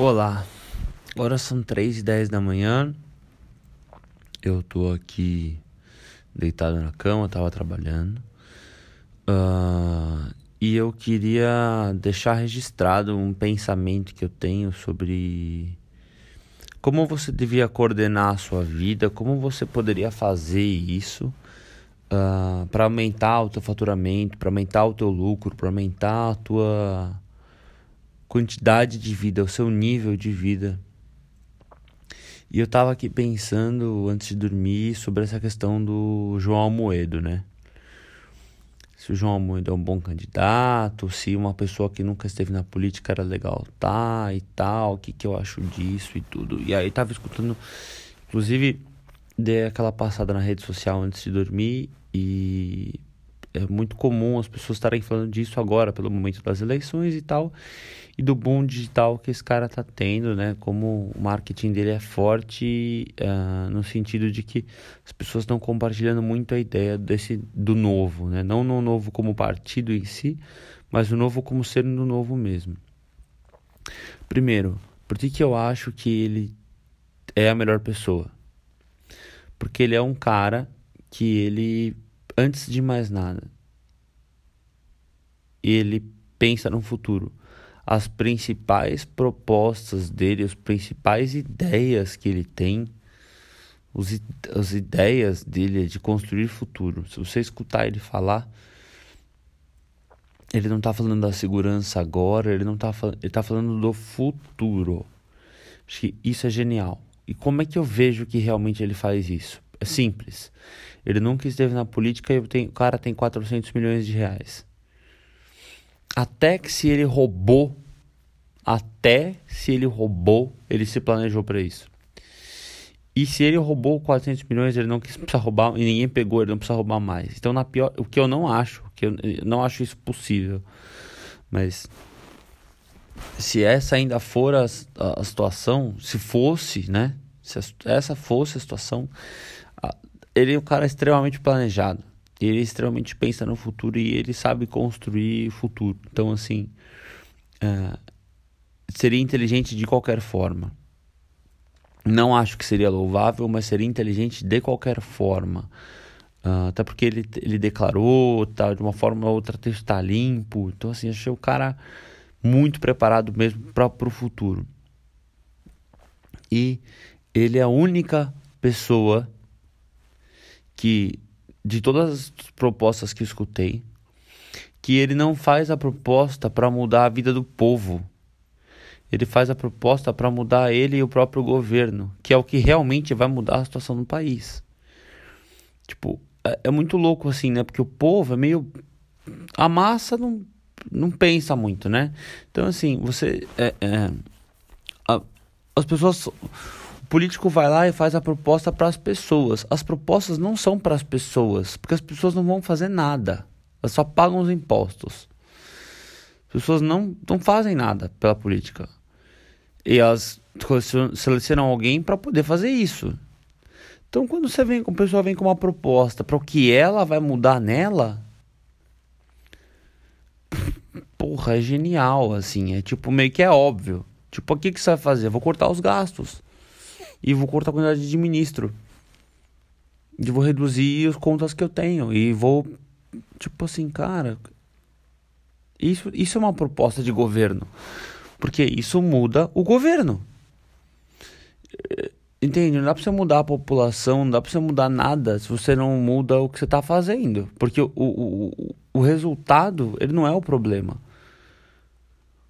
Olá, agora são 3 e 10 da manhã. Eu tô aqui deitado na cama, tava trabalhando. Uh, e eu queria deixar registrado um pensamento que eu tenho sobre como você devia coordenar a sua vida, como você poderia fazer isso uh, para aumentar o teu faturamento, para aumentar o teu lucro, para aumentar a tua quantidade de vida, o seu nível de vida. E eu tava aqui pensando antes de dormir sobre essa questão do João Almoedo, né? Se o João Almoedo é um bom candidato, se uma pessoa que nunca esteve na política era legal tá e tal, o que, que eu acho disso e tudo. E aí tava escutando, inclusive dei aquela passada na rede social antes de dormir e é muito comum as pessoas estarem falando disso agora, pelo momento das eleições e tal, e do boom digital que esse cara tá tendo, né? Como o marketing dele é forte uh, no sentido de que as pessoas estão compartilhando muito a ideia desse do novo, né? Não no novo como partido em si, mas o novo como ser no novo mesmo. Primeiro, por que, que eu acho que ele é a melhor pessoa? Porque ele é um cara que ele antes de mais nada, ele pensa no futuro. As principais propostas dele, as principais ideias que ele tem, os, as ideias dele é de construir futuro. Se você escutar ele falar, ele não está falando da segurança agora, ele não está ele está falando do futuro. Acho que isso é genial. E como é que eu vejo que realmente ele faz isso? É simples. Ele nunca esteve na política e tenho, o cara tem 400 milhões de reais. Até que se ele roubou, até se ele roubou, ele se planejou para isso. E se ele roubou 400 milhões, ele não quis precisar roubar e ninguém pegou, ele não precisa roubar mais. Então, na pior, o que eu não acho, que eu, eu não acho isso possível. Mas se essa ainda for a, a, a situação, se fosse, né? Se essa fosse a situação, ele é um cara extremamente planejado. Ele extremamente pensa no futuro e ele sabe construir futuro. Então, assim, uh, seria inteligente de qualquer forma. Não acho que seria louvável, mas seria inteligente de qualquer forma. Uh, até porque ele, ele declarou, tá, de uma forma ou outra, texto está limpo. Então, assim, achei o cara muito preparado mesmo para o futuro. E ele é a única pessoa que de todas as propostas que escutei, que ele não faz a proposta para mudar a vida do povo. Ele faz a proposta para mudar ele e o próprio governo, que é o que realmente vai mudar a situação do país. Tipo, é, é muito louco assim, né? Porque o povo é meio. A massa não, não pensa muito, né? Então, assim, você. É, é, as pessoas político vai lá e faz a proposta para as pessoas. As propostas não são para as pessoas, porque as pessoas não vão fazer nada. Elas só pagam os impostos. As pessoas não, não fazem nada pela política. E elas selecionam alguém para poder fazer isso. Então, quando você vem, a pessoa vem com uma proposta para o que ela vai mudar nela, porra, é genial, assim. É tipo, meio que é óbvio. Tipo, o que, que você vai fazer? vou cortar os gastos e vou cortar a quantidade de ministro. E vou reduzir as contas que eu tenho. E vou. Tipo assim, cara. Isso, isso é uma proposta de governo. Porque isso muda o governo. Entende? Não dá pra você mudar a população, não dá pra você mudar nada se você não muda o que você tá fazendo. Porque o, o, o resultado, ele não é o problema.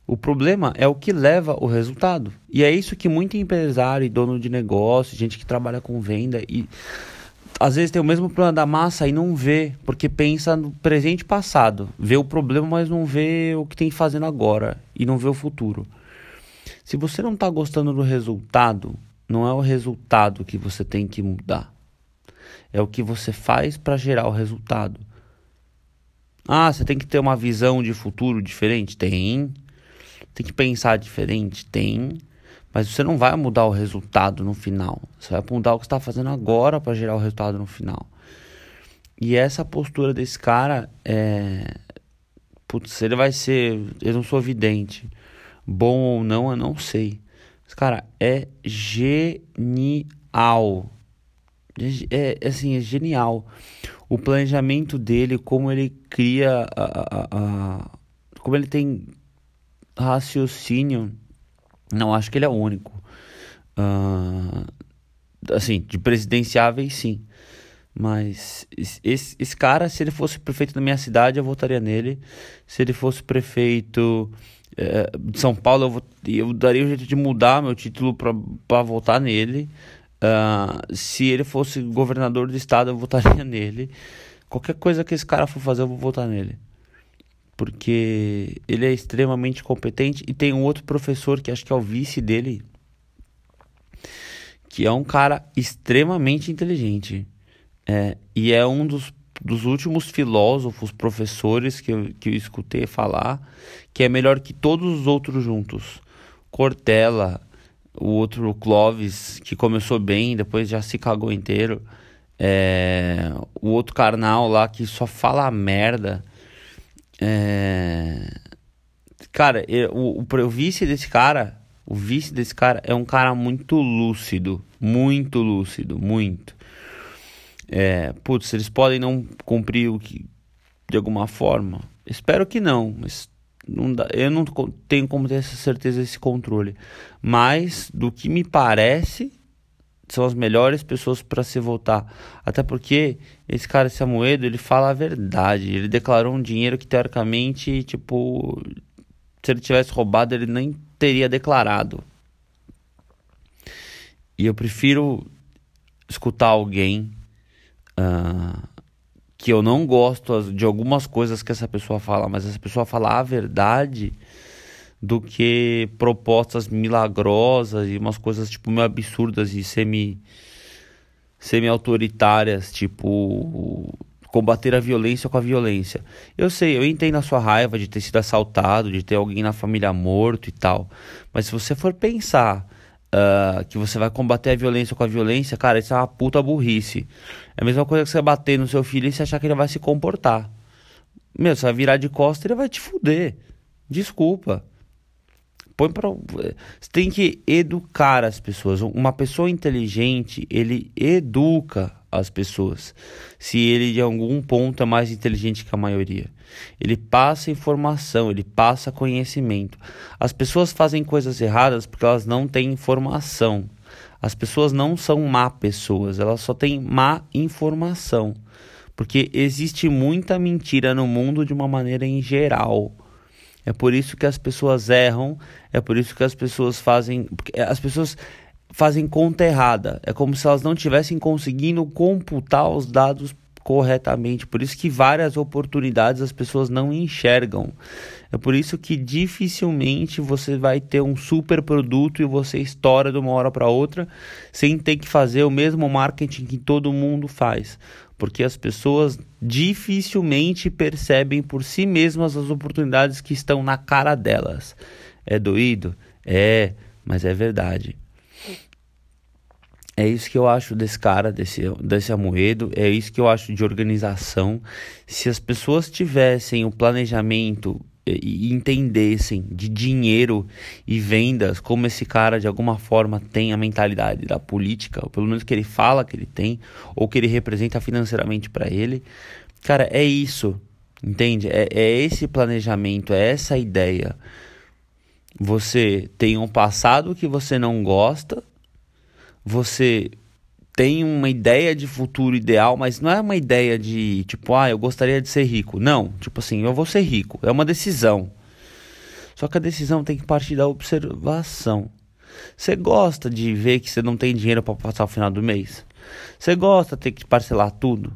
O problema é o que leva o resultado. E é isso que muito empresário e dono de negócio, gente que trabalha com venda e às vezes tem o mesmo problema da massa e não vê, porque pensa no presente e passado. Vê o problema, mas não vê o que tem fazendo agora e não vê o futuro. Se você não está gostando do resultado, não é o resultado que você tem que mudar. É o que você faz para gerar o resultado. Ah, você tem que ter uma visão de futuro diferente? Tem. Tem que pensar diferente? Tem. Mas você não vai mudar o resultado no final. Você vai mudar o que está fazendo agora para gerar o resultado no final. E essa postura desse cara é. Putz, ele vai ser. Eu não sou vidente. Bom ou não, eu não sei. Esse cara é genial. É, é, assim, é genial. O planejamento dele, como ele cria a, a, a, como ele tem raciocínio. Não acho que ele é o único. Uh, assim, de presidenciáveis, sim. Mas esse, esse cara, se ele fosse prefeito da minha cidade, eu votaria nele. Se ele fosse prefeito é, de São Paulo, eu, vou, eu daria o jeito de mudar meu título para votar nele. Uh, se ele fosse governador do estado, eu votaria nele. Qualquer coisa que esse cara for fazer, eu vou votar nele. Porque ele é extremamente competente. E tem um outro professor que acho que é o vice dele, que é um cara extremamente inteligente. É, e é um dos, dos últimos filósofos, professores que eu, que eu escutei falar, que é melhor que todos os outros juntos. Cortella, o outro Clovis, que começou bem, depois já se cagou inteiro. É, o outro carnal lá que só fala merda. É, cara, o, o, o vice desse cara, o vice desse cara é um cara muito lúcido, muito lúcido, muito. É, putz, eles podem não cumprir o que de alguma forma. Espero que não, mas não dá, eu não tenho como ter essa certeza, esse controle. Mas, do que me parece, são as melhores pessoas para se votar. Até porque esse cara Samuedo, ele fala a verdade. Ele declarou um dinheiro que, teoricamente, tipo, se ele tivesse roubado, ele nem teria declarado. E eu prefiro escutar alguém uh, que eu não gosto de algumas coisas que essa pessoa fala, mas essa pessoa fala a verdade do que propostas milagrosas e umas coisas tipo meio absurdas e semi semi autoritárias, tipo combater a violência com a violência. Eu sei, eu entendo a sua raiva de ter sido assaltado, de ter alguém na família morto e tal, mas se você for pensar uh, que você vai combater a violência com a violência, cara, isso é uma puta burrice. É a mesma coisa que você bater no seu filho e você achar que ele vai se comportar. Meu, você vai virar de costas e ele vai te fuder. Desculpa. Põe pra... Você tem que educar as pessoas. Uma pessoa inteligente, ele educa as pessoas. Se ele de algum ponto é mais inteligente que a maioria. Ele passa informação, ele passa conhecimento. As pessoas fazem coisas erradas porque elas não têm informação. As pessoas não são má pessoas, elas só têm má informação. Porque existe muita mentira no mundo de uma maneira em geral. É por isso que as pessoas erram, é por isso que as pessoas fazem. As pessoas fazem conta errada. É como se elas não tivessem conseguindo computar os dados corretamente. Por isso que várias oportunidades as pessoas não enxergam. É por isso que dificilmente você vai ter um super produto e você estoura de uma hora para outra sem ter que fazer o mesmo marketing que todo mundo faz. Porque as pessoas dificilmente percebem por si mesmas as oportunidades que estão na cara delas. É doído? É, mas é verdade. É isso que eu acho desse cara, desse, desse Amoedo, é isso que eu acho de organização. Se as pessoas tivessem o planejamento e entendessem de dinheiro e vendas, como esse cara de alguma forma tem a mentalidade da política, ou pelo menos que ele fala que ele tem, ou que ele representa financeiramente para ele, cara, é isso, entende? É, é esse planejamento, é essa ideia. Você tem um passado que você não gosta você tem uma ideia de futuro ideal, mas não é uma ideia de tipo, ah, eu gostaria de ser rico. Não, tipo assim, eu vou ser rico. É uma decisão. Só que a decisão tem que partir da observação. Você gosta de ver que você não tem dinheiro para passar o final do mês? Você gosta de ter que parcelar tudo?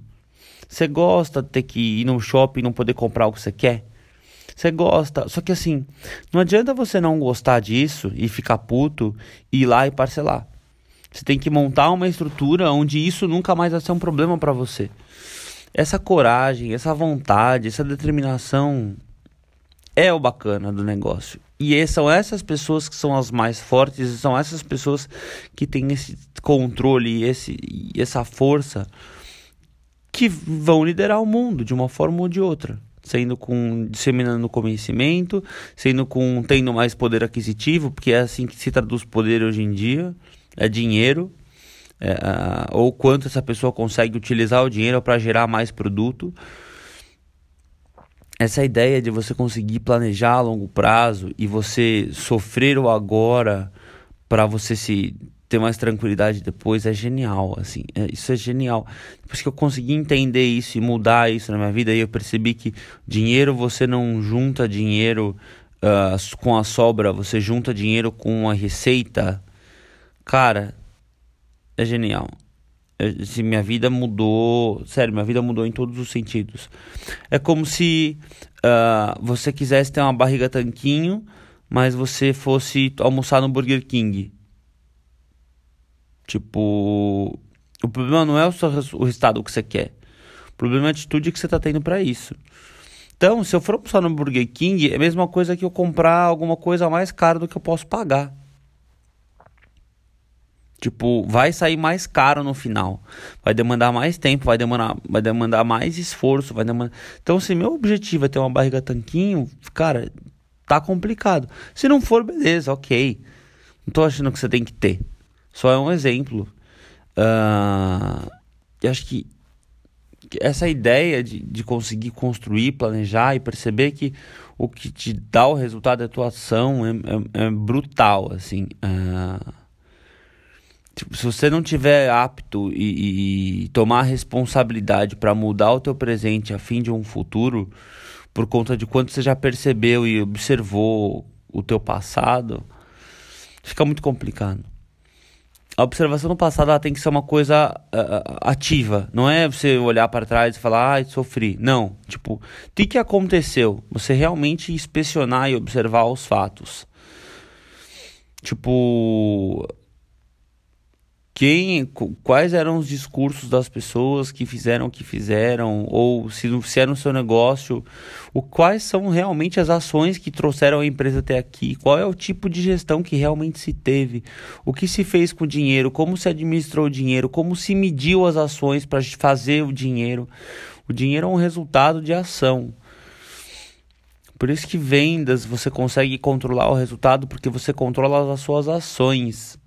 Você gosta de ter que ir no shopping e não poder comprar o que você quer? Você gosta. Só que assim, não adianta você não gostar disso e ficar puto e ir lá e parcelar. Você tem que montar uma estrutura onde isso nunca mais vai ser um problema para você. Essa coragem, essa vontade, essa determinação é o bacana do negócio. E são essas pessoas que são as mais fortes, e são essas pessoas que têm esse controle e esse, essa força que vão liderar o mundo de uma forma ou de outra. sendo com disseminando conhecimento, sendo com tendo mais poder aquisitivo, porque é assim que se traduz poder hoje em dia, é dinheiro, é, ou quanto essa pessoa consegue utilizar o dinheiro para gerar mais produto. Essa ideia de você conseguir planejar a longo prazo e você sofrer o agora para você se ter mais tranquilidade depois é genial, assim, é, isso é genial. Depois que eu consegui entender isso e mudar isso na minha vida, aí eu percebi que dinheiro você não junta dinheiro uh, com a sobra, você junta dinheiro com a receita. Cara, é genial. É, assim, minha vida mudou, sério, minha vida mudou em todos os sentidos. É como se uh, você quisesse ter uma barriga tanquinho, mas você fosse almoçar no Burger King Tipo, o problema não é o, seu, o resultado que você quer. O problema é a atitude que você está tendo para isso. Então, se eu for almoçar no Burger King, é a mesma coisa que eu comprar alguma coisa mais cara do que eu posso pagar. Tipo, vai sair mais caro no final. Vai demandar mais tempo, vai demandar, vai demandar mais esforço, vai demandar... Então, se meu objetivo é ter uma barriga tanquinho, cara, tá complicado. Se não for, beleza, ok. Não tô achando que você tem que ter. Só é um exemplo. Uh, eu acho que essa ideia de, de conseguir construir, planejar e perceber que o que te dá o resultado da tua ação é, é, é brutal, assim. Uh, tipo, se você não tiver apto e, e tomar responsabilidade para mudar o teu presente a fim de um futuro, por conta de quanto você já percebeu e observou o teu passado, fica muito complicado a observação no passado ela tem que ser uma coisa uh, ativa. Não é você olhar para trás e falar, ai, sofri. Não. Tipo, o que, que aconteceu? Você realmente inspecionar e observar os fatos. Tipo, quem, quais eram os discursos das pessoas que fizeram o que fizeram, ou se, se era no seu negócio, o, quais são realmente as ações que trouxeram a empresa até aqui, qual é o tipo de gestão que realmente se teve, o que se fez com o dinheiro, como se administrou o dinheiro, como se mediu as ações para fazer o dinheiro. O dinheiro é um resultado de ação. Por isso que vendas você consegue controlar o resultado porque você controla as suas ações.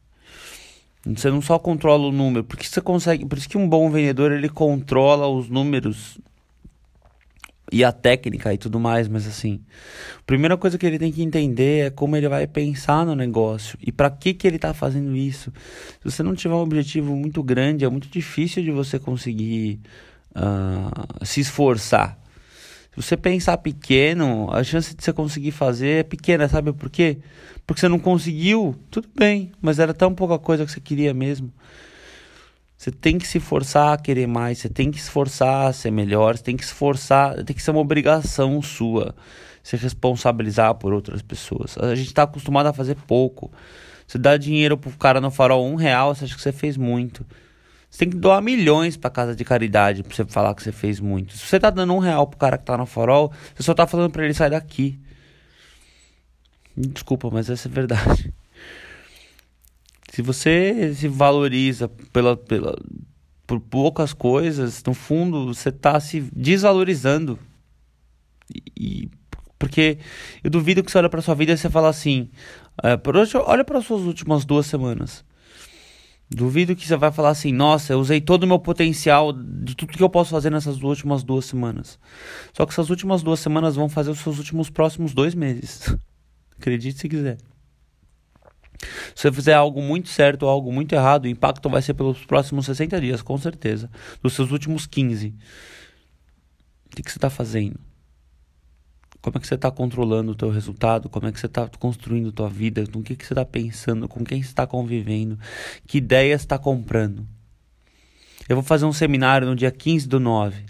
Você não só controla o número, porque você consegue, por isso que um bom vendedor ele controla os números e a técnica e tudo mais, mas assim, a primeira coisa que ele tem que entender é como ele vai pensar no negócio e para que que ele está fazendo isso. Se você não tiver um objetivo muito grande, é muito difícil de você conseguir uh, se esforçar. Se você pensar pequeno, a chance de você conseguir fazer é pequena, sabe por quê? Porque você não conseguiu, tudo bem, mas era tão pouca coisa que você queria mesmo. Você tem que se forçar a querer mais, você tem que se esforçar a ser melhor, você tem que se esforçar, tem que ser uma obrigação sua se responsabilizar por outras pessoas. A gente está acostumado a fazer pouco. Você dá dinheiro pro cara no farol um real, você acha que você fez muito. Você tem que doar milhões pra casa de caridade pra você falar que você fez muito. Se você tá dando um real pro cara que tá no farol, você só tá falando pra ele sair daqui. Desculpa, mas essa é verdade. Se você se valoriza pela, pela, por poucas coisas, no fundo você tá se desvalorizando. E, porque eu duvido que você olha para sua vida e você fala assim, é, hoje, olha para suas últimas duas semanas. Duvido que você vai falar assim, nossa, eu usei todo o meu potencial de tudo que eu posso fazer nessas últimas duas semanas. Só que essas últimas duas semanas vão fazer os seus últimos próximos dois meses. Acredite se quiser. Se você fizer algo muito certo ou algo muito errado, o impacto vai ser pelos próximos 60 dias, com certeza. Dos seus últimos 15. O que, que você está fazendo? Como é que você está controlando o teu resultado? Como é que você está construindo tua vida? Com o que, que você está pensando? Com quem você está convivendo? Que ideias está comprando? Eu vou fazer um seminário no dia 15 do 9.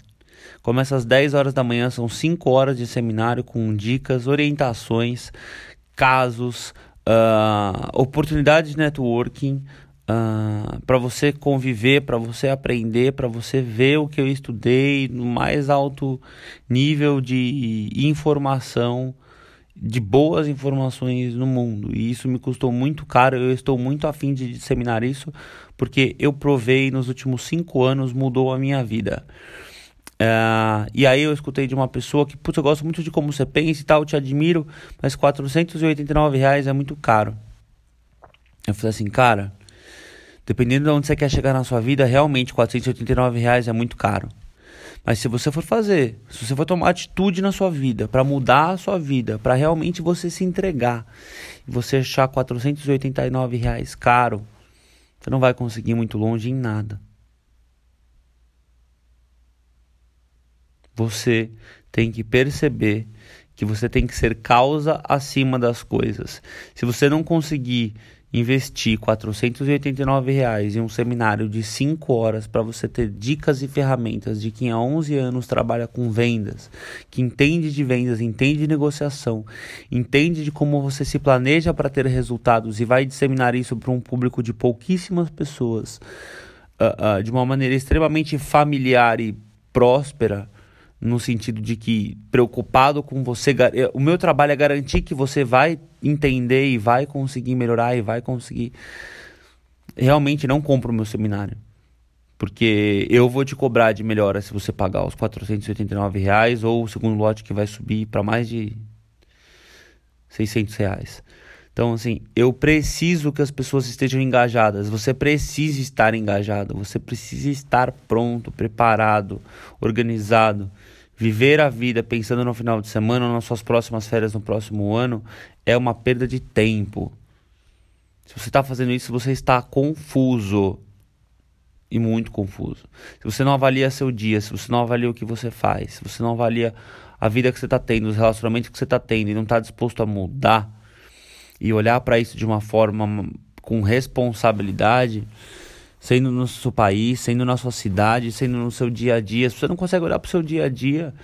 Começa às 10 horas da manhã, são 5 horas de seminário com dicas, orientações, casos, uh, oportunidades de networking, Uh, ah, para você conviver, para você aprender, para você ver o que eu estudei no mais alto nível de informação, de boas informações no mundo. E isso me custou muito caro. Eu estou muito afim de disseminar isso, porque eu provei nos últimos cinco anos, mudou a minha vida. Uh, e aí eu escutei de uma pessoa que, putz, eu gosto muito de como você pensa e tal, te admiro, mas 489 reais é muito caro. Eu falei assim, cara, dependendo de onde você quer chegar na sua vida, realmente 489 reais é muito caro. Mas se você for fazer, se você for tomar atitude na sua vida, para mudar a sua vida, para realmente você se entregar, e você achar 489 reais caro, você não vai conseguir muito longe em nada. Você tem que perceber que você tem que ser causa acima das coisas. Se você não conseguir investir 489 reais em um seminário de 5 horas para você ter dicas e ferramentas de quem há 11 anos trabalha com vendas, que entende de vendas, entende de negociação, entende de como você se planeja para ter resultados e vai disseminar isso para um público de pouquíssimas pessoas uh, uh, de uma maneira extremamente familiar e próspera no sentido de que preocupado com você, o meu trabalho é garantir que você vai entender e vai conseguir melhorar e vai conseguir. Realmente não compro o meu seminário. Porque eu vou te cobrar de melhora se você pagar os 489 reais ou o segundo lote que vai subir para mais de 600 reais. Então, assim, eu preciso que as pessoas estejam engajadas. Você precisa estar engajado. Você precisa estar pronto, preparado, organizado. Viver a vida pensando no final de semana nas suas próximas férias no próximo ano é uma perda de tempo. Se você está fazendo isso, você está confuso. E muito confuso. Se você não avalia seu dia, se você não avalia o que você faz, se você não avalia a vida que você está tendo, os relacionamentos que você está tendo e não está disposto a mudar e olhar para isso de uma forma com responsabilidade, sendo no seu país, sendo na sua cidade, sendo no seu dia a dia. Se você não consegue olhar para o seu dia a dia,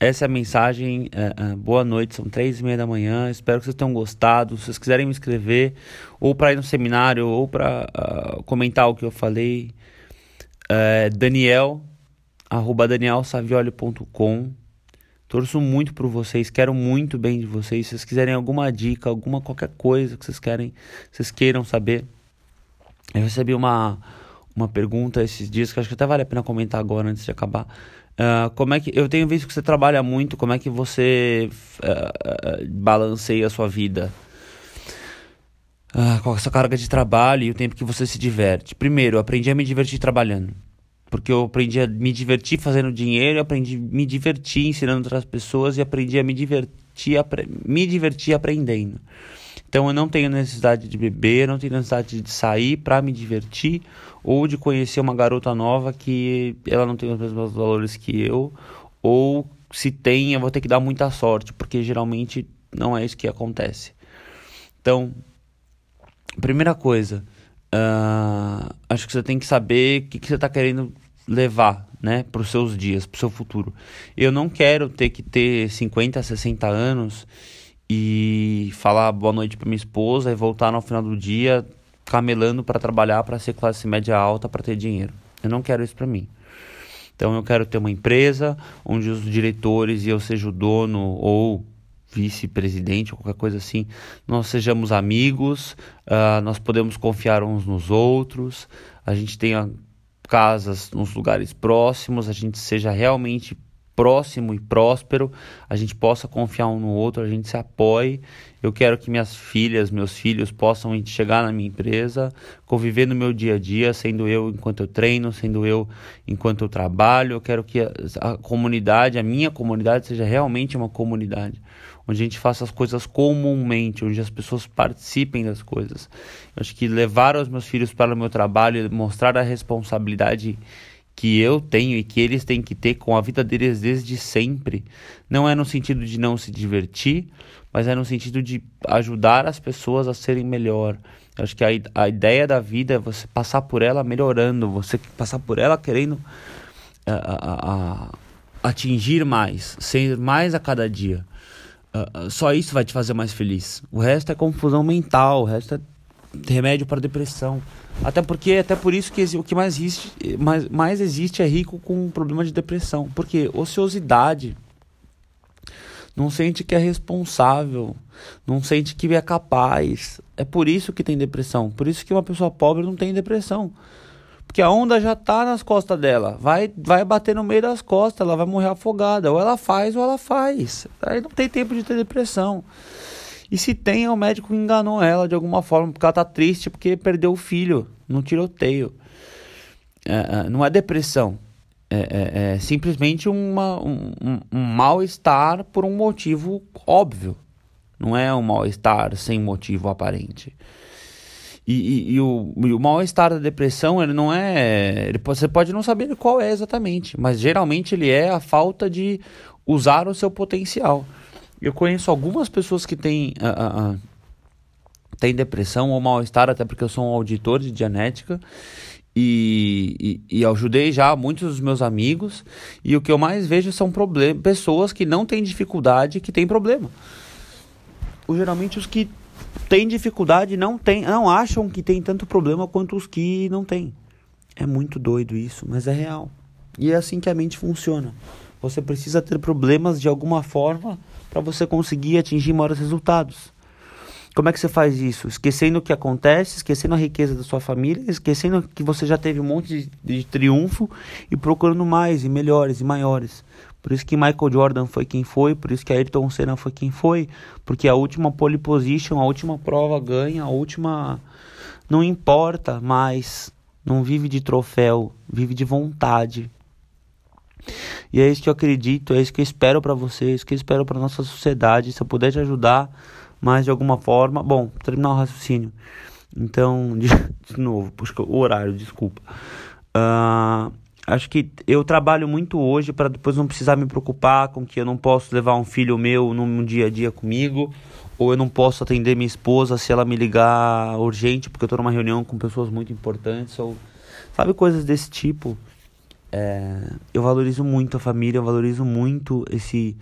essa é a mensagem. É, é, boa noite, são três e meia da manhã. Espero que vocês tenham gostado. Se vocês quiserem me inscrever, ou para ir no seminário, ou para uh, comentar o que eu falei, é, Daniel, arroba danielsavioli.com. Torço muito por vocês, quero muito bem de vocês. Se vocês quiserem alguma dica, alguma qualquer coisa que vocês querem, vocês queiram saber. Eu recebi uma, uma pergunta esses dias que acho que até vale a pena comentar agora antes de acabar. Uh, como é que eu tenho visto que você trabalha muito? Como é que você uh, uh, balanceia a sua vida? com essa carga de trabalho e o tempo que você se diverte. Primeiro, aprendi a me divertir trabalhando porque eu aprendi a me divertir fazendo dinheiro, aprendi a me divertir ensinando outras pessoas e aprendi a me divertir, me divertir aprendendo. Então eu não tenho necessidade de beber, não tenho necessidade de sair para me divertir ou de conhecer uma garota nova que ela não tem os mesmos valores que eu, ou se tem, eu vou ter que dar muita sorte, porque geralmente não é isso que acontece. Então, primeira coisa, Uh, acho que você tem que saber o que, que você está querendo levar né, para os seus dias, para o seu futuro. Eu não quero ter que ter 50, 60 anos e falar boa noite para minha esposa e voltar no final do dia camelando para trabalhar para ser classe média alta para ter dinheiro. Eu não quero isso para mim. Então eu quero ter uma empresa onde os diretores e eu seja o dono ou vice-presidente ou qualquer coisa assim, nós sejamos amigos, uh, nós podemos confiar uns nos outros, a gente tenha casas nos lugares próximos, a gente seja realmente próximo e próspero, a gente possa confiar um no outro, a gente se apoie. Eu quero que minhas filhas, meus filhos possam chegar na minha empresa, conviver no meu dia a dia, sendo eu enquanto eu treino, sendo eu enquanto eu trabalho. Eu quero que a, a comunidade, a minha comunidade, seja realmente uma comunidade onde a gente faça as coisas comumente, onde as pessoas participem das coisas. Eu acho que levar os meus filhos para o meu trabalho mostrar a responsabilidade que eu tenho e que eles têm que ter com a vida deles desde sempre, não é no sentido de não se divertir, mas é no sentido de ajudar as pessoas a serem melhor. Eu acho que a, a ideia da vida é você passar por ela melhorando, você passar por ela querendo a, a, a atingir mais, ser mais a cada dia. Uh, só isso vai te fazer mais feliz. O resto é confusão mental, o resto é remédio para depressão. Até porque, até por isso que o que mais existe, mais, mais existe é rico com problema de depressão. Porque ociosidade não sente que é responsável, não sente que é capaz. É por isso que tem depressão. Por isso que uma pessoa pobre não tem depressão. Porque a onda já tá nas costas dela. Vai, vai bater no meio das costas, ela vai morrer afogada. Ou ela faz ou ela faz. Aí não tem tempo de ter depressão. E se tem, é o médico que enganou ela de alguma forma, porque ela tá triste porque perdeu o filho no tiroteio. É, é não é depressão. É, é, é simplesmente uma, um, um, mal-estar por um motivo óbvio. Não é um mal-estar sem motivo aparente. E, e, e o, o mal-estar da depressão, ele não é. Ele, você pode não saber qual é exatamente, mas geralmente ele é a falta de usar o seu potencial. Eu conheço algumas pessoas que têm, uh, uh, têm depressão ou mal-estar, até porque eu sou um auditor de genética. E, e, e, ajudei já muitos dos meus amigos. E o que eu mais vejo são pessoas que não têm dificuldade, que têm problema. Ou, geralmente os que têm dificuldade não, tem, não acham que tem tanto problema quanto os que não têm. É muito doido isso, mas é real. E é assim que a mente funciona. Você precisa ter problemas de alguma forma para você conseguir atingir maiores resultados. Como é que você faz isso? Esquecendo o que acontece, esquecendo a riqueza da sua família, esquecendo que você já teve um monte de, de triunfo e procurando mais e melhores e maiores. Por isso que Michael Jordan foi quem foi, por isso que Ayrton Senna foi quem foi, porque a última pole position, a última prova ganha, a última não importa mais, não vive de troféu, vive de vontade, e é isso que eu acredito, é isso que eu espero para vocês, é isso que eu espero para nossa sociedade. Se eu puder te ajudar mais de alguma forma, bom, terminar o raciocínio. Então, de, de novo, o horário, desculpa. Uh, acho que eu trabalho muito hoje para depois não precisar me preocupar com que eu não posso levar um filho meu num dia a dia comigo, ou eu não posso atender minha esposa se ela me ligar urgente porque eu estou numa reunião com pessoas muito importantes, ou sabe coisas desse tipo. É, eu valorizo muito a família, eu valorizo muito esse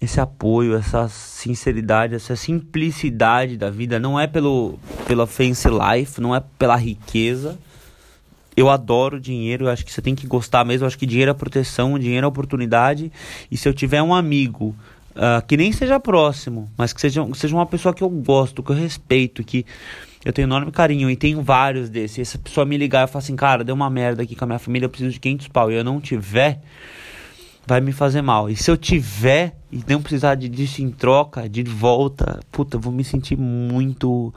esse apoio, essa sinceridade, essa simplicidade da vida. Não é pelo pela fancy life, não é pela riqueza. Eu adoro dinheiro, eu acho que você tem que gostar mesmo. Eu acho que dinheiro é proteção, dinheiro é oportunidade. E se eu tiver um amigo uh, que nem seja próximo, mas que seja, seja uma pessoa que eu gosto, que eu respeito, que eu tenho enorme carinho e tenho vários desses. E essa pessoa me ligar e falar assim, cara, deu uma merda aqui com a minha família, eu preciso de 500 pau e eu não tiver, vai me fazer mal. E se eu tiver e não precisar disso em troca, de volta, puta, eu vou me sentir muito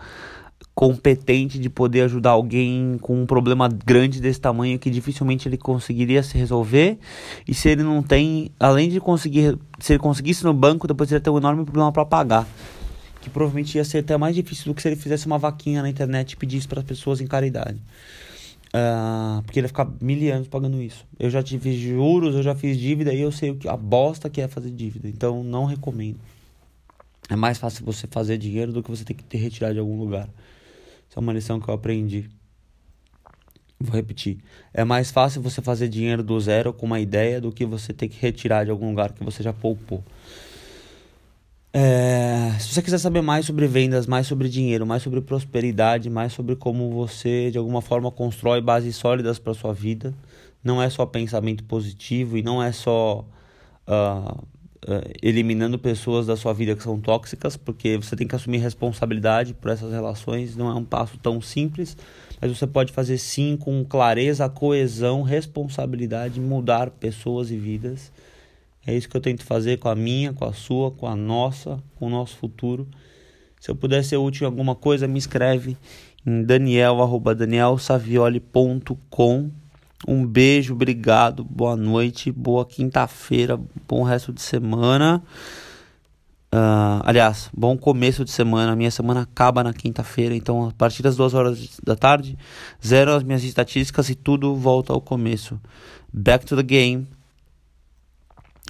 competente de poder ajudar alguém com um problema grande desse tamanho que dificilmente ele conseguiria se resolver. E se ele não tem, além de conseguir, se ele conseguisse no banco, depois ele ia ter um enorme problema para pagar que provavelmente ia ser até mais difícil do que se ele fizesse uma vaquinha na internet e pedisse para as pessoas em caridade. Uh, porque ele ia ficar mil anos pagando isso. Eu já tive juros, eu já fiz dívida e eu sei o que a bosta que é fazer dívida. Então não recomendo. É mais fácil você fazer dinheiro do que você ter que ter retirar de algum lugar. Essa é uma lição que eu aprendi. Vou repetir. É mais fácil você fazer dinheiro do zero com uma ideia do que você ter que retirar de algum lugar que você já poupou. É, se você quiser saber mais sobre vendas, mais sobre dinheiro, mais sobre prosperidade, mais sobre como você de alguma forma constrói bases sólidas para sua vida, não é só pensamento positivo e não é só uh, eliminando pessoas da sua vida que são tóxicas, porque você tem que assumir responsabilidade por essas relações. Não é um passo tão simples, mas você pode fazer sim com clareza, coesão, responsabilidade, mudar pessoas e vidas. É isso que eu tento fazer com a minha, com a sua, com a nossa, com o nosso futuro. Se eu puder ser útil em alguma coisa, me escreve em daniel@danielsavioli.com. Um beijo, obrigado, boa noite, boa quinta-feira, bom resto de semana. Uh, aliás, bom começo de semana. Minha semana acaba na quinta-feira, então a partir das duas horas da tarde, zero as minhas estatísticas e tudo volta ao começo. Back to the game.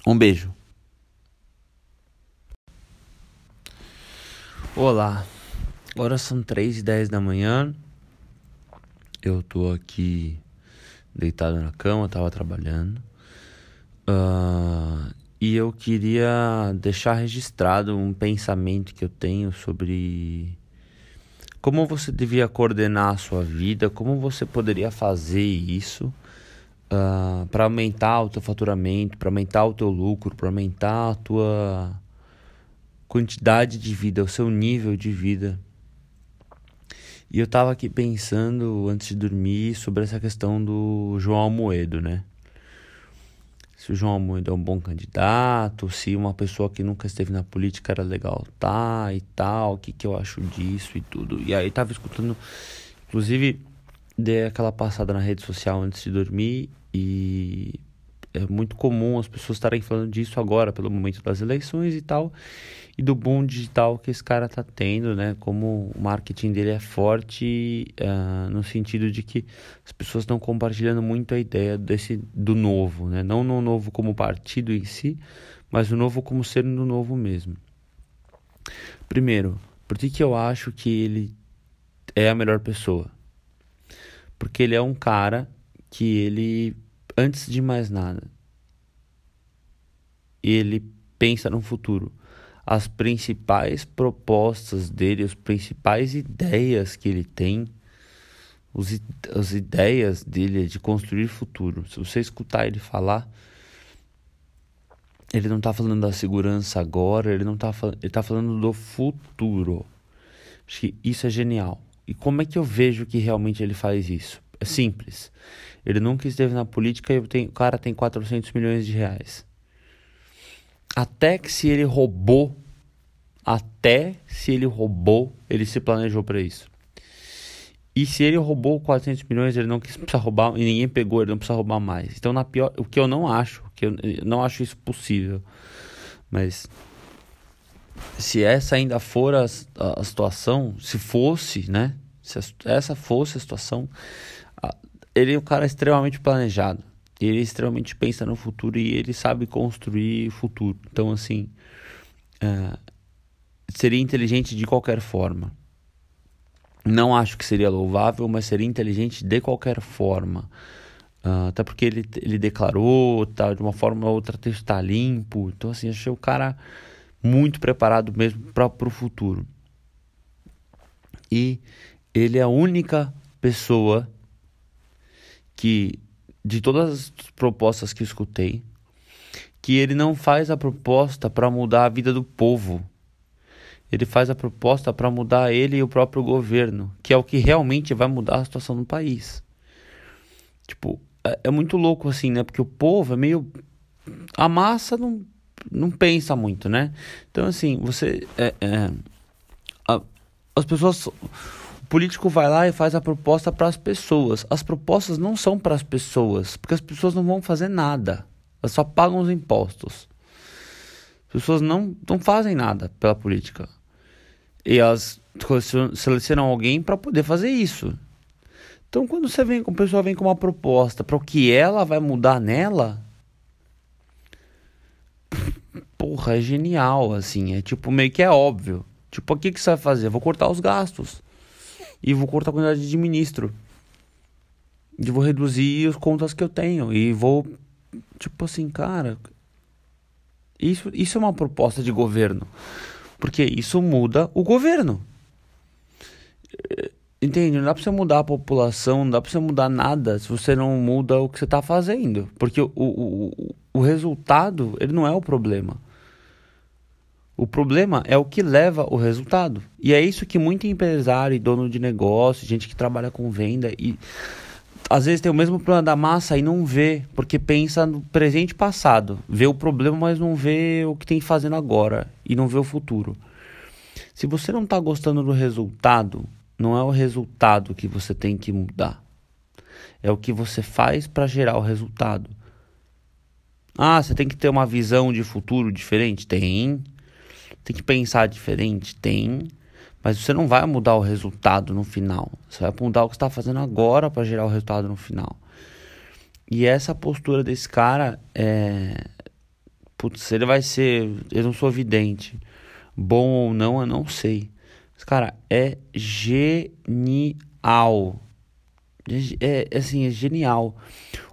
Um beijo. Olá, agora são 3 e 10 da manhã. Eu tô aqui deitado na cama, tava trabalhando. Uh, e eu queria deixar registrado um pensamento que eu tenho sobre como você devia coordenar a sua vida, como você poderia fazer isso uh, ah, para aumentar o teu faturamento, para aumentar o teu lucro, para aumentar a tua quantidade de vida, o seu nível de vida. E eu tava aqui pensando antes de dormir sobre essa questão do João Almoedo, né? Se o João Almoedo é um bom candidato, se uma pessoa que nunca esteve na política era legal tá e tal, o que, que eu acho disso e tudo. E aí tava escutando, inclusive dei aquela passada na rede social antes de dormir e é muito comum as pessoas estarem falando disso agora, pelo momento das eleições e tal, e do boom digital que esse cara tá tendo, né? Como o marketing dele é forte uh, no sentido de que as pessoas estão compartilhando muito a ideia desse do novo, né? Não no novo como partido em si, mas o novo como ser no novo mesmo. Primeiro, por que, que eu acho que ele é a melhor pessoa? Porque ele é um cara que ele antes de mais nada, ele pensa no futuro. As principais propostas dele, as principais ideias que ele tem, os, as ideias dele é de construir futuro. Se você escutar ele falar, ele não está falando da segurança agora, ele não está falando, ele tá falando do futuro. Acho que isso é genial. E como é que eu vejo que realmente ele faz isso? É simples. Ele nunca esteve na política e tenho, o cara tem 400 milhões de reais. Até que se ele roubou, até se ele roubou, ele se planejou para isso. E se ele roubou 400 milhões, ele não quis precisar roubar e ninguém pegou, ele não precisa roubar mais. Então, na pior, o que eu não acho, que eu, eu não acho isso possível. Mas se essa ainda for a, a, a situação, se fosse, né? Se essa fosse a situação, ele é um cara extremamente planejado. Ele extremamente pensa no futuro e ele sabe construir futuro. Então, assim, uh, seria inteligente de qualquer forma. Não acho que seria louvável, mas seria inteligente de qualquer forma. Uh, até porque ele, ele declarou, tá, de uma forma ou outra, está limpo. Então, assim, achei o cara muito preparado mesmo para o futuro. E ele é a única pessoa que de todas as propostas que escutei, que ele não faz a proposta para mudar a vida do povo. Ele faz a proposta para mudar ele e o próprio governo, que é o que realmente vai mudar a situação do país. Tipo, é, é muito louco assim, né? Porque o povo é meio. A massa não, não pensa muito, né? Então, assim, você. É, é, a, as pessoas o político vai lá e faz a proposta para as pessoas. As propostas não são para as pessoas, porque as pessoas não vão fazer nada. Elas só pagam os impostos. As pessoas não, não fazem nada pela política. E elas selecionam alguém para poder fazer isso. Então, quando você vem, a pessoa vem com uma proposta para o que ela vai mudar nela, porra, é genial, assim. É tipo, meio que é óbvio. Tipo, o que, que você vai fazer? vou cortar os gastos e vou cortar a quantidade de ministro. E vou reduzir as contas que eu tenho. E vou. Tipo assim, cara. Isso, isso é uma proposta de governo. Porque isso muda o governo. Entende? Não dá pra você mudar a população, não dá pra você mudar nada se você não muda o que você tá fazendo. Porque o, o, o resultado, ele não é o problema. O problema é o que leva o resultado. E é isso que muito empresário e dono de negócio, gente que trabalha com venda e às vezes tem o mesmo problema da massa e não vê, porque pensa no presente e passado. Vê o problema, mas não vê o que tem fazendo agora e não vê o futuro. Se você não está gostando do resultado, não é o resultado que você tem que mudar. É o que você faz para gerar o resultado. Ah, você tem que ter uma visão de futuro diferente? Tem. Tem que pensar diferente? Tem. Mas você não vai mudar o resultado no final. Você vai mudar o que está fazendo agora para gerar o resultado no final. E essa postura desse cara é. Putz, ele vai ser. Eu não sou vidente. Bom ou não, eu não sei. Mas, cara, é genial. É, é assim, é genial.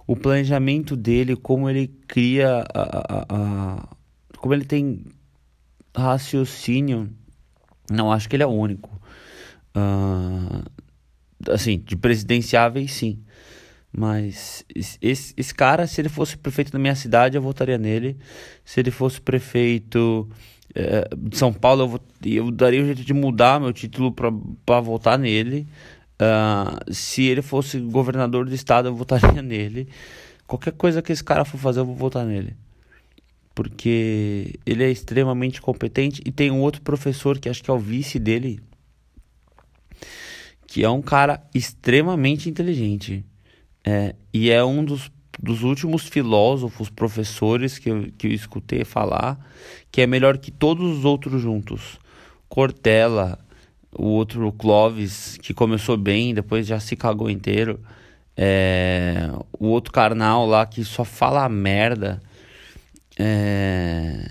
O planejamento dele, como ele cria a, a, a como ele tem raciocínio, não acho que ele é o único. Uh, assim, de presidenciáveis, sim. Mas esse, esse cara, se ele fosse prefeito da minha cidade, eu votaria nele. Se ele fosse prefeito é, de São Paulo, eu, eu daria o jeito de mudar meu título para votar nele. Uh, se ele fosse governador do estado, eu votaria nele. Qualquer coisa que esse cara for fazer, eu vou votar nele. Porque ele é extremamente competente. E tem um outro professor que acho que é o vice dele, que é um cara extremamente inteligente. É, e é um dos, dos últimos filósofos, professores que eu, que eu escutei falar, que é melhor que todos os outros juntos. Cortella, o outro Clovis, que começou bem, depois já se cagou inteiro. É, o outro carnal lá que só fala merda. É,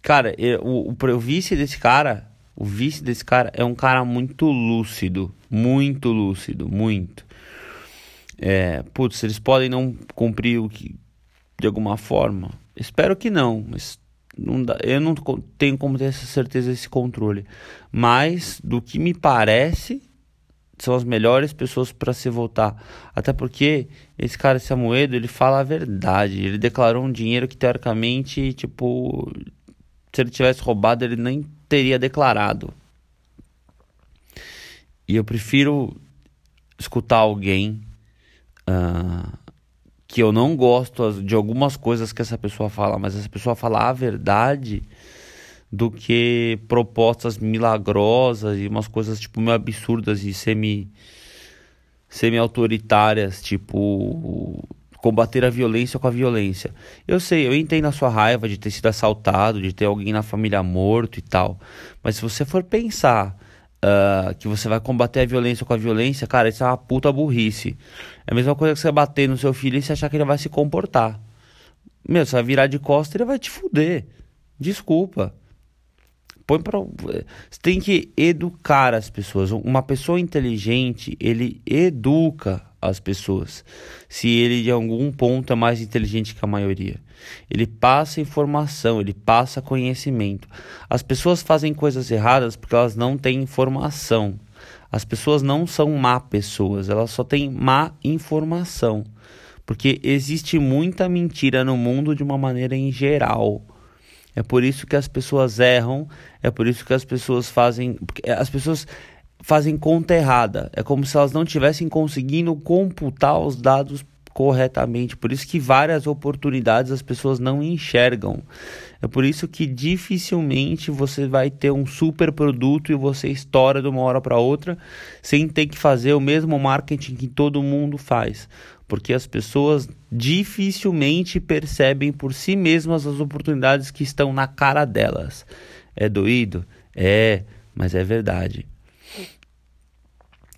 cara, eu, o, o, vice desse cara, o vice desse cara é um cara muito lúcido, muito lúcido, muito. É, putz, eles podem não cumprir o que de alguma forma. Espero que não, mas não dá, eu não tenho como ter essa certeza esse controle. Mas do que me parece são as melhores pessoas para se votar. Até porque esse cara Samuedo, ele fala a verdade. Ele declarou um dinheiro que teoricamente, tipo, se ele tivesse roubado, ele nem teria declarado. E eu prefiro escutar alguém uh, que eu não gosto de algumas coisas que essa pessoa fala, mas essa pessoa fala a verdade do que propostas milagrosas e umas coisas tipo meio absurdas e semi semi autoritárias, tipo combater a violência com a violência. Eu sei, eu entendo a sua raiva de ter sido assaltado, de ter alguém na família morto e tal, mas se você for pensar uh, que você vai combater a violência com a violência, cara, isso é uma puta burrice. É a mesma coisa que você bater no seu filho e você achar que ele vai se comportar. Meu, você vai virar de costas e ele vai te fuder. Desculpa. Põe pra... Você tem que educar as pessoas. Uma pessoa inteligente, ele educa as pessoas. Se ele de algum ponto é mais inteligente que a maioria. Ele passa informação, ele passa conhecimento. As pessoas fazem coisas erradas porque elas não têm informação. As pessoas não são má pessoas, elas só têm má informação. Porque existe muita mentira no mundo de uma maneira em geral. É por isso que as pessoas erram, é por isso que as pessoas fazem. As pessoas fazem conta errada. É como se elas não tivessem conseguindo computar os dados corretamente. Por isso que várias oportunidades as pessoas não enxergam. É por isso que dificilmente você vai ter um super produto e você estoura de uma hora para outra sem ter que fazer o mesmo marketing que todo mundo faz. Porque as pessoas dificilmente percebem por si mesmas as oportunidades que estão na cara delas. É doído? É, mas é verdade.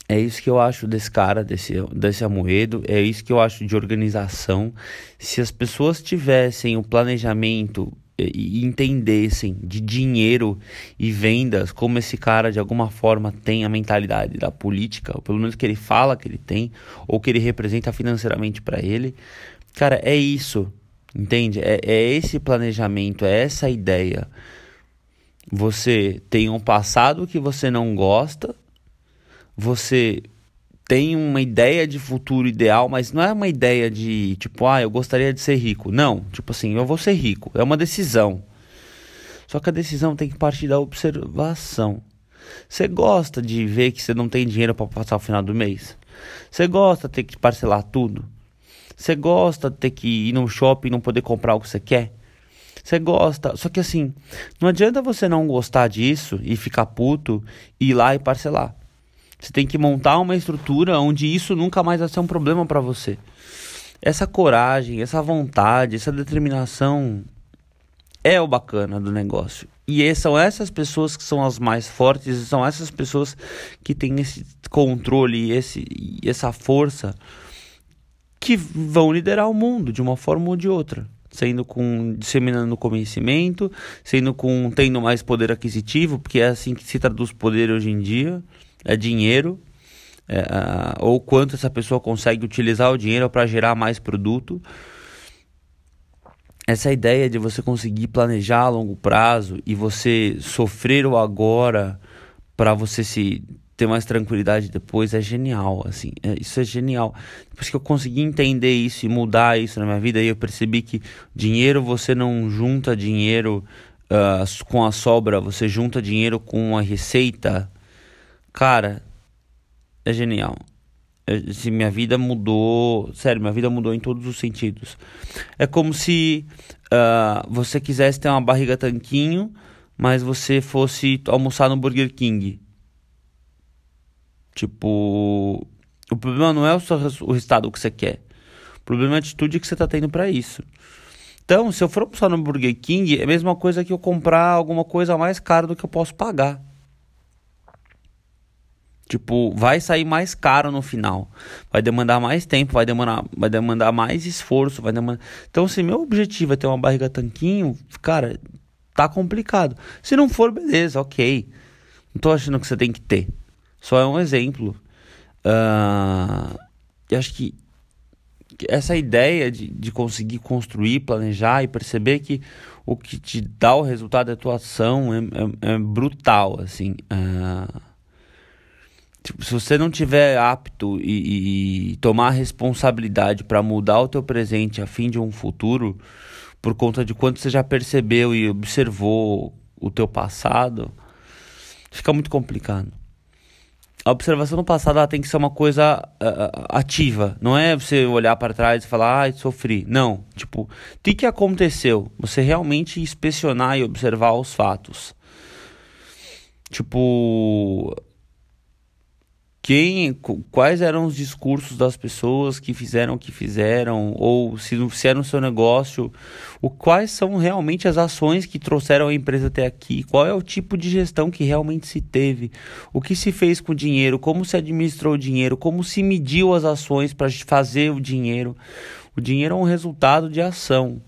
É isso que eu acho desse cara, desse, desse Amoedo, é isso que eu acho de organização. Se as pessoas tivessem o planejamento e entendessem de dinheiro e vendas como esse cara de alguma forma tem a mentalidade da política, ou pelo menos que ele fala que ele tem, ou que ele representa financeiramente para ele, cara, é isso, entende? É, é esse planejamento, é essa ideia. Você tem um passado que você não gosta, você tem uma ideia de futuro ideal, mas não é uma ideia de tipo, ah, eu gostaria de ser rico. Não, tipo assim, eu vou ser rico. É uma decisão. Só que a decisão tem que partir da observação. Você gosta de ver que você não tem dinheiro para passar o final do mês? Você gosta de ter que parcelar tudo? Você gosta de ter que ir no shopping e não poder comprar o que você quer? Você gosta. Só que assim, não adianta você não gostar disso e ficar puto e ir lá e parcelar. Você tem que montar uma estrutura onde isso nunca mais vai ser um problema para você. Essa coragem, essa vontade, essa determinação é o bacana do negócio. E são essas pessoas que são as mais fortes, são essas pessoas que têm esse controle esse, e essa força que vão liderar o mundo de uma forma ou de outra sendo com disseminando conhecimento, sendo com tendo mais poder aquisitivo, porque é assim que se traduz poder hoje em dia é dinheiro, é, ou quanto essa pessoa consegue utilizar o dinheiro para gerar mais produto. Essa ideia de você conseguir planejar a longo prazo e você sofrer o agora para você se ter mais tranquilidade depois é genial, assim, é, isso é genial. Depois que eu consegui entender isso e mudar isso na minha vida, aí eu percebi que dinheiro você não junta dinheiro uh, com a sobra, você junta dinheiro com a receita. Cara, é genial. Se minha vida mudou, sério, minha vida mudou em todos os sentidos. É como se uh, você quisesse ter uma barriga tanquinho, mas você fosse almoçar no Burger King Tipo, o problema não é o, seu, o resultado que você quer. O problema é a atitude que você está tendo para isso. Então, se eu for almoçar no Burger King, é a mesma coisa que eu comprar alguma coisa mais cara do que eu posso pagar. Tipo, vai sair mais caro no final. Vai demandar mais tempo, vai demandar, vai demandar mais esforço, vai demandar... Então, se meu objetivo é ter uma barriga tanquinho, cara, tá complicado. Se não for, beleza, ok. Não tô achando que você tem que ter. Só é um exemplo. Uh, eu acho que essa ideia de, de conseguir construir, planejar e perceber que o que te dá o resultado da tua ação é, é, é brutal, assim. Uh, tipo, se você não tiver apto e, e tomar responsabilidade para mudar o teu presente a fim de um futuro, por conta de quanto você já percebeu e observou o teu passado, fica muito complicado a observação no passado tem que ser uma coisa uh, ativa. Não é você olhar para trás e falar, ah, sofri. Não. Tipo, o que, que aconteceu? Você realmente inspecionar e observar os fatos. Tipo, quem, quais eram os discursos das pessoas que fizeram o que fizeram, ou se, se era no seu negócio, o, quais são realmente as ações que trouxeram a empresa até aqui, qual é o tipo de gestão que realmente se teve, o que se fez com o dinheiro, como se administrou o dinheiro, como se mediu as ações para fazer o dinheiro. O dinheiro é um resultado de ação.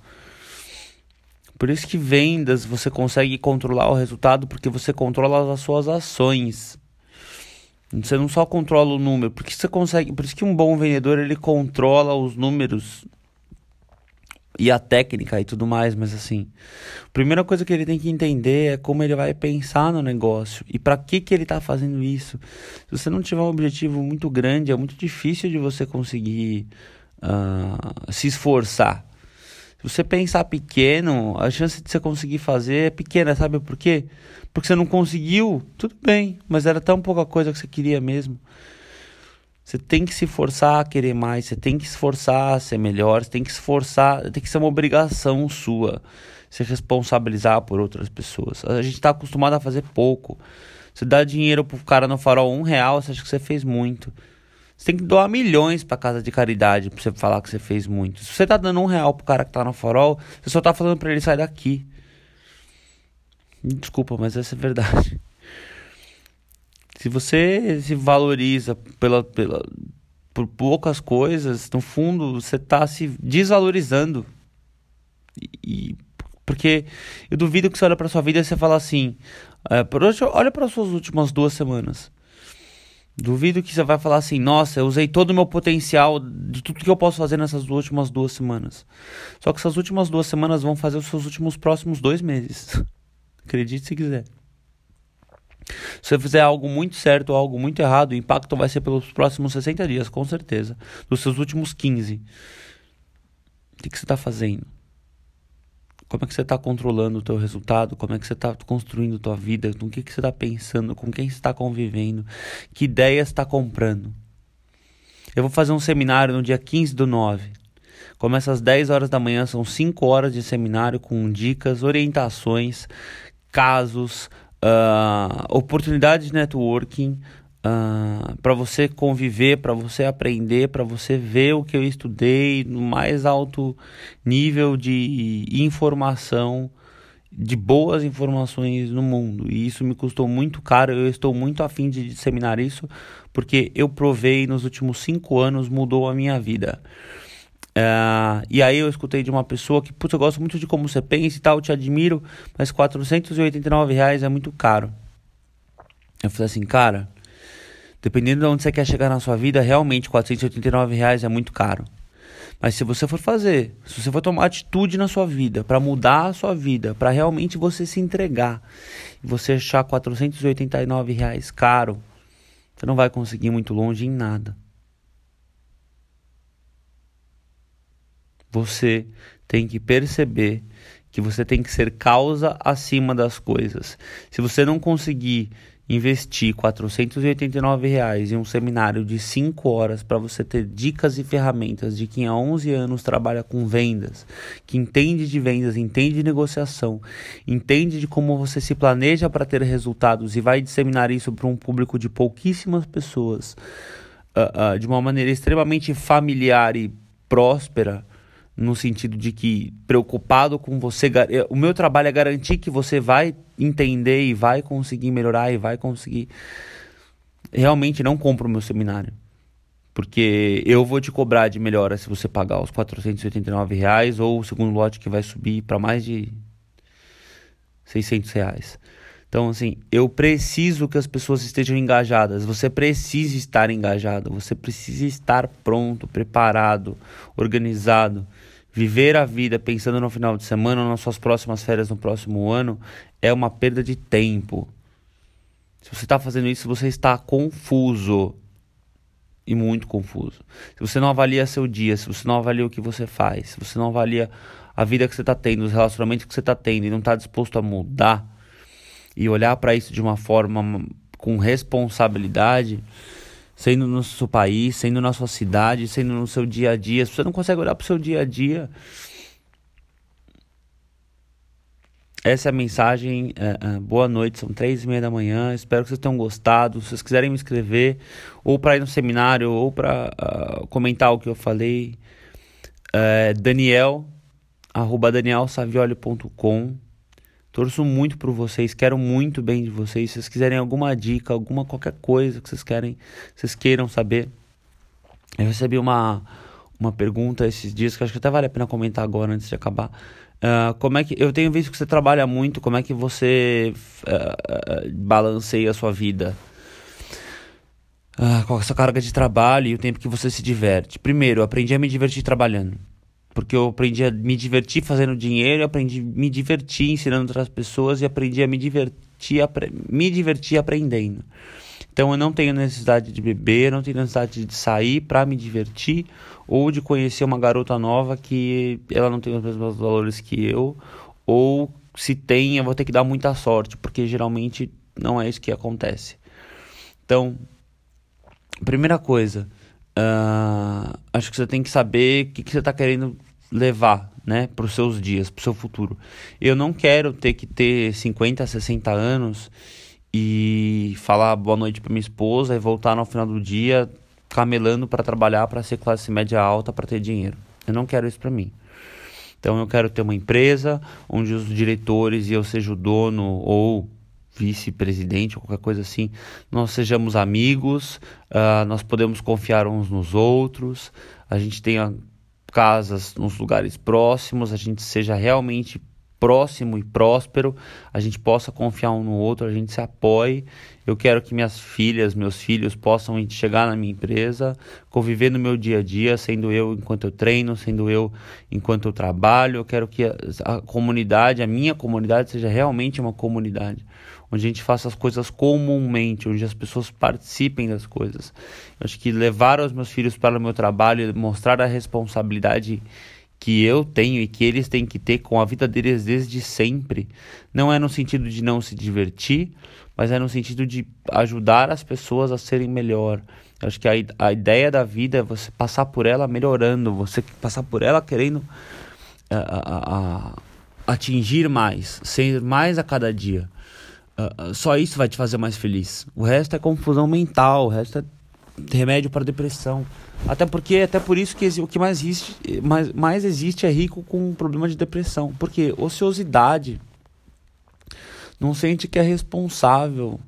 Por isso que vendas você consegue controlar o resultado porque você controla as suas ações. Você não só controla o número, porque você consegue, por isso que um bom vendedor ele controla os números e a técnica e tudo mais, mas assim, a primeira coisa que ele tem que entender é como ele vai pensar no negócio e para que que ele está fazendo isso. Se você não tiver um objetivo muito grande, é muito difícil de você conseguir uh, se esforçar. Se você pensar pequeno, a chance de você conseguir fazer é pequena, sabe por quê? Porque você não conseguiu, tudo bem, mas era tão pouca coisa que você queria mesmo. Você tem que se forçar a querer mais, você tem que se esforçar a ser melhor, você tem que se esforçar, tem que ser uma obrigação sua se responsabilizar por outras pessoas. A gente está acostumado a fazer pouco. Você dá dinheiro pro cara no farol um real, você acha que você fez muito. Você tem que doar milhões pra casa de caridade pra você falar que você fez muito. Se você tá dando um real pro cara que tá no farol, você só tá falando pra ele sair daqui. Desculpa, mas essa é verdade. Se você se valoriza pela, pela, por poucas coisas, no fundo você tá se desvalorizando. E, porque eu duvido que você olha pra sua vida e você fala assim: é, olha para suas últimas duas semanas. Duvido que você vai falar assim, nossa, eu usei todo o meu potencial de tudo que eu posso fazer nessas últimas duas semanas. Só que essas últimas duas semanas vão fazer os seus últimos próximos dois meses. Acredite se quiser. Se você fizer algo muito certo ou algo muito errado, o impacto vai ser pelos próximos 60 dias, com certeza. Dos seus últimos 15. O que, você está fazendo? Como é que você está controlando o teu resultado? Como é que você está construindo a tua vida? Com o que, que você está pensando? Com quem você está convivendo? Que ideias está comprando? Eu vou fazer um seminário no dia 15 do 9. Começa às 10 horas da manhã, são 5 horas de seminário com dicas, orientações, casos, uh, oportunidades de networking, ah, para você conviver, para você aprender, para você ver o que eu estudei no mais alto nível de informação, de boas informações no mundo. E isso me custou muito caro. Eu estou muito afim de disseminar isso, porque eu provei nos últimos cinco anos, mudou a minha vida. Uh, e aí eu escutei de uma pessoa que, putz, eu gosto muito de como você pensa e tal, te admiro, mas 489 reais é muito caro. Eu falei assim, cara, Dependendo de onde você quer chegar na sua vida, realmente 489 reais é muito caro. Mas se você for fazer, se você for tomar atitude na sua vida, para mudar a sua vida, para realmente você se entregar, e você achar 489 reais caro, Você não vai conseguir muito longe em nada. Você tem que perceber que você tem que ser causa acima das coisas. Se você não conseguir investir 489 reais em um seminário de 5 horas para você ter dicas e ferramentas de quem há 11 anos trabalha com vendas, que entende de vendas, entende de negociação, entende de como você se planeja para ter resultados e vai disseminar isso para um público de pouquíssimas pessoas uh, uh, de uma maneira extremamente familiar e próspera no sentido de que preocupado com você, eh, o meu trabalho é garantir que você vai entender e vai conseguir melhorar e vai conseguir. Realmente não compra o meu seminário. Porque eu vou te cobrar de melhora se você pagar os 489 reais ou o segundo lote que vai subir para mais de 600 reais. Então, assim, eu preciso que as pessoas estejam engajadas. Você precisa estar engajado. Você precisa estar pronto, preparado, organizado. Viver a vida pensando no final de semana nas suas próximas férias no próximo ano é uma perda de tempo. Se você está fazendo isso, você está confuso. E muito confuso. Se você não avalia seu dia, se você não avalia o que você faz, se você não avalia a vida que você está tendo, os relacionamentos que você está tendo e não está disposto a mudar e olhar para isso de uma forma com responsabilidade, sendo no seu país, sendo na sua cidade, sendo no seu dia a dia. Você não consegue olhar para o seu dia a dia, essa é a mensagem. É, é, boa noite, são três e meia da manhã. Espero que vocês tenham gostado. Se vocês quiserem me inscrever, ou para ir no seminário, ou para uh, comentar o que eu falei, é, Daniel, arroba danielsavioli.com. Torço muito por vocês, quero muito bem de vocês. Se vocês quiserem alguma dica, alguma qualquer coisa que vocês querem, vocês queiram saber. Eu recebi uma, uma pergunta esses dias que acho que até vale a pena comentar agora antes de acabar. Uh, como é que eu tenho visto que você trabalha muito? Como é que você uh, balanceia a sua vida? com essa carga de trabalho e o tempo que você se diverte. Primeiro, aprendi a me divertir trabalhando porque eu aprendi a me divertir fazendo dinheiro, aprendi a me divertir ensinando outras pessoas e aprendi a me divertir, apre me divertir aprendendo. Então eu não tenho necessidade de beber, não tenho necessidade de sair para me divertir ou de conhecer uma garota nova que ela não tem os mesmos valores que eu, ou se tem, eu vou ter que dar muita sorte, porque geralmente não é isso que acontece. Então, primeira coisa, uh, acho que você tem que saber o que, que você está querendo levar, né, para os seus dias, para o seu futuro. Eu não quero ter que ter 50, 60 anos e falar boa noite para minha esposa e voltar no final do dia camelando para trabalhar para ser classe média alta para ter dinheiro. Eu não quero isso para mim. Então eu quero ter uma empresa onde os diretores e eu seja o dono ou vice-presidente qualquer coisa assim, nós sejamos amigos, uh, nós podemos confiar uns nos outros, a gente tenha casas nos lugares próximos, a gente seja realmente próximo e próspero, a gente possa confiar um no outro, a gente se apoie. Eu quero que minhas filhas, meus filhos possam chegar na minha empresa, conviver no meu dia a dia, sendo eu enquanto eu treino, sendo eu enquanto eu trabalho. Eu quero que a, a comunidade, a minha comunidade, seja realmente uma comunidade onde a gente faça as coisas comumente, onde as pessoas participem das coisas. Eu acho que levar os meus filhos para o meu trabalho, mostrar a responsabilidade que eu tenho e que eles têm que ter com a vida deles desde sempre, não é no sentido de não se divertir, mas é no sentido de ajudar as pessoas a serem melhor. Eu acho que a, a ideia da vida é você passar por ela melhorando, você passar por ela querendo a, a, a atingir mais, ser mais a cada dia. Uh, só isso vai te fazer mais feliz. O resto é confusão mental, o resto é remédio para depressão. Até porque, até por isso que o que mais existe, mais, mais existe é rico com problema de depressão. Porque ociosidade, não sente que é responsável,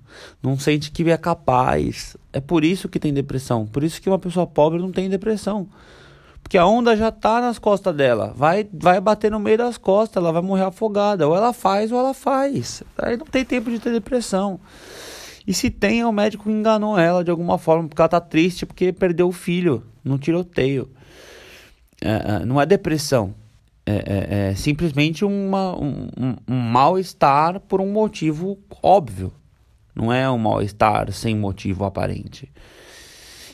não sente que é capaz. É por isso que tem depressão. Por isso que uma pessoa pobre não tem depressão. Porque a onda já tá nas costas dela. Vai, vai bater no meio das costas, ela vai morrer afogada. Ou ela faz ou ela faz. Aí não tem tempo de ter depressão. E se tem, é o médico enganou ela de alguma forma, porque ela tá triste porque perdeu o filho no tiroteio. É, é, não é depressão. É, é, é simplesmente uma, um, um, um mal-estar por um motivo óbvio. Não é um mal-estar sem motivo aparente.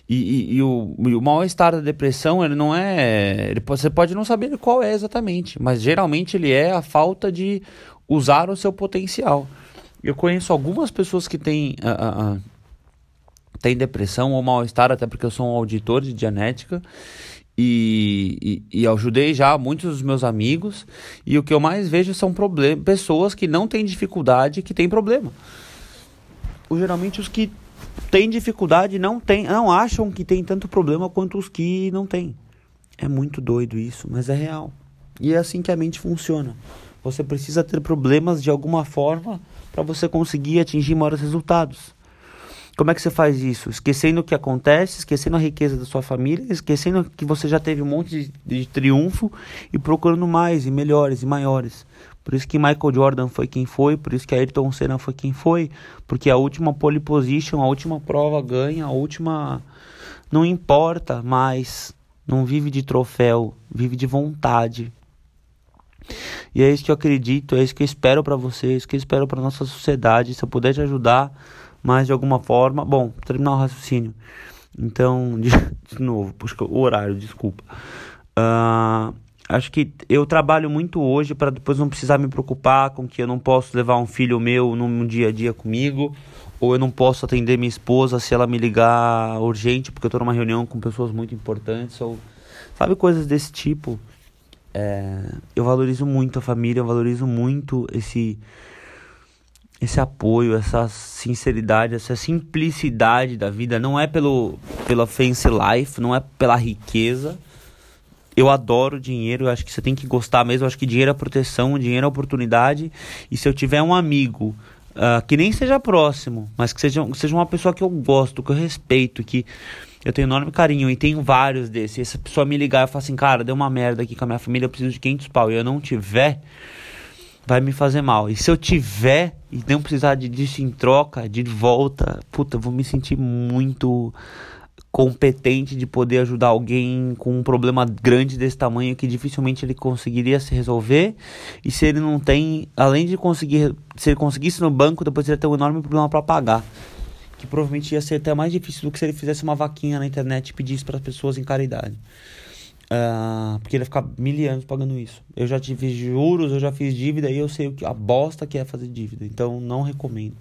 E, e, e, o, e o mal-estar da depressão, ele não é. Ele, você pode não saber qual é exatamente, mas geralmente ele é a falta de usar o seu potencial. Eu conheço algumas pessoas que têm, uh, uh, têm depressão ou mal-estar, até porque eu sou um auditor de genética. E, e, e, ajudei já muitos dos meus amigos. E o que eu mais vejo são pessoas que não têm dificuldade que têm problema. Ou, geralmente os que têm dificuldade não tem, não acham que tem tanto problema quanto os que não têm. É muito doido isso, mas é real. E é assim que a mente funciona. Você precisa ter problemas de alguma forma para você conseguir atingir maiores resultados. Como é que você faz isso? Esquecendo o que acontece, esquecendo a riqueza da sua família, esquecendo que você já teve um monte de, de triunfo e procurando mais e melhores e maiores. Por isso que Michael Jordan foi quem foi, por isso que Ayrton Senna foi quem foi, porque a última pole position, a última prova ganha, a última não importa mais, não vive de troféu, vive de vontade, e é isso que eu acredito, é isso que eu espero para vocês, é que eu espero para nossa sociedade. Se eu puder te ajudar mais de alguma forma, bom, terminar o raciocínio. Então, de, de novo, puxa o horário, desculpa. Uh, acho que eu trabalho muito hoje para depois não precisar me preocupar com que eu não posso levar um filho meu num dia a dia comigo, ou eu não posso atender minha esposa se ela me ligar urgente porque eu estou numa reunião com pessoas muito importantes, ou sabe coisas desse tipo. É, eu valorizo muito a família, eu valorizo muito esse esse apoio, essa sinceridade, essa simplicidade da vida. Não é pelo pela fancy life, não é pela riqueza. Eu adoro dinheiro, eu acho que você tem que gostar mesmo. Eu acho que dinheiro é proteção, dinheiro é oportunidade. E se eu tiver um amigo uh, que nem seja próximo, mas que seja, seja uma pessoa que eu gosto, que eu respeito, que eu tenho enorme carinho e tenho vários desses. E essa pessoa me ligar e falar assim, cara, deu uma merda aqui com a minha família, eu preciso de 500 pau. E eu não tiver, vai me fazer mal. E se eu tiver e não precisar de, disso em troca, de volta, puta, eu vou me sentir muito competente de poder ajudar alguém com um problema grande desse tamanho que dificilmente ele conseguiria se resolver. E se ele não tem, além de conseguir, se ele conseguisse no banco, depois ele ia ter um enorme problema para pagar que provavelmente ia ser até mais difícil do que se ele fizesse uma vaquinha na internet e pedisse para as pessoas em caridade. Uh, porque ele ia ficar mil anos pagando isso. Eu já tive juros, eu já fiz dívida e eu sei o que a bosta que é fazer dívida. Então não recomendo.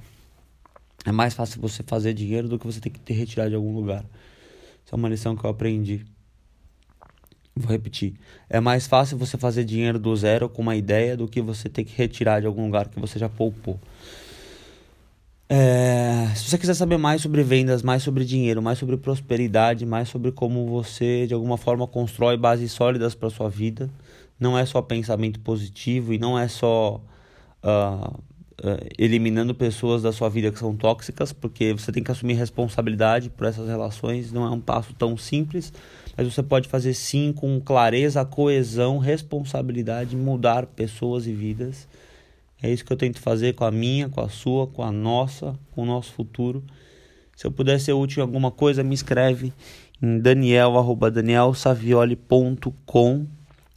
É mais fácil você fazer dinheiro do que você ter que ter retirar de algum lugar. Essa é uma lição que eu aprendi. Vou repetir. É mais fácil você fazer dinheiro do zero com uma ideia do que você ter que retirar de algum lugar que você já poupou. É, se você quiser saber mais sobre vendas, mais sobre dinheiro, mais sobre prosperidade, mais sobre como você de alguma forma constrói bases sólidas para sua vida, não é só pensamento positivo e não é só uh, uh, eliminando pessoas da sua vida que são tóxicas, porque você tem que assumir responsabilidade por essas relações. Não é um passo tão simples, mas você pode fazer sim com clareza, coesão, responsabilidade, mudar pessoas e vidas. É isso que eu tento fazer com a minha, com a sua, com a nossa, com o nosso futuro. Se eu puder ser útil em alguma coisa, me escreve em daniel@danielsavioli.com.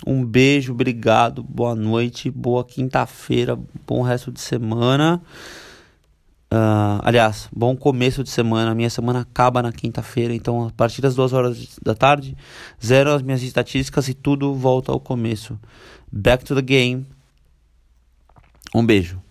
Um beijo, obrigado, boa noite, boa quinta-feira, bom resto de semana. Uh, aliás, bom começo de semana. Minha semana acaba na quinta-feira, então a partir das duas horas da tarde, zero as minhas estatísticas e tudo volta ao começo. Back to the game. Um beijo.